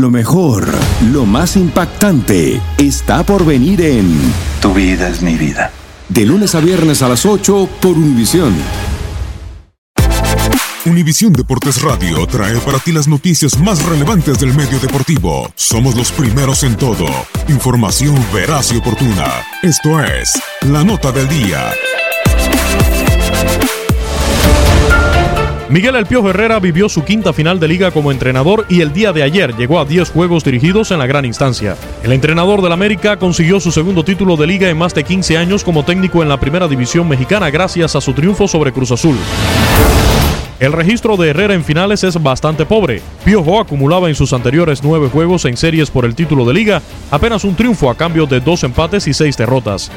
Lo mejor, lo más impactante, está por venir en Tu vida es mi vida. De lunes a viernes a las 8 por Univisión. Univisión Deportes Radio trae para ti las noticias más relevantes del medio deportivo. Somos los primeros en todo. Información veraz y oportuna. Esto es La Nota del Día. Miguel El Piojo Herrera vivió su quinta final de liga como entrenador y el día de ayer llegó a 10 juegos dirigidos en la gran instancia. El entrenador del América consiguió su segundo título de liga en más de 15 años como técnico en la primera división mexicana gracias a su triunfo sobre Cruz Azul. El registro de Herrera en finales es bastante pobre. Piojo acumulaba en sus anteriores nueve juegos en series por el título de liga apenas un triunfo a cambio de dos empates y seis derrotas.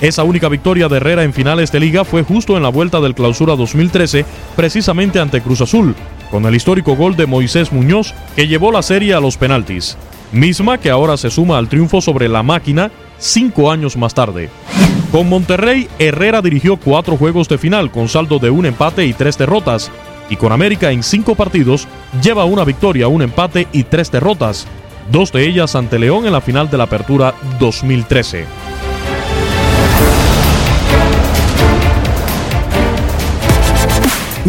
Esa única victoria de Herrera en finales de liga fue justo en la vuelta del clausura 2013, precisamente ante Cruz Azul, con el histórico gol de Moisés Muñoz que llevó la serie a los penaltis, misma que ahora se suma al triunfo sobre la máquina cinco años más tarde. Con Monterrey, Herrera dirigió cuatro juegos de final con saldo de un empate y tres derrotas, y con América en cinco partidos lleva una victoria, un empate y tres derrotas, dos de ellas ante León en la final de la Apertura 2013.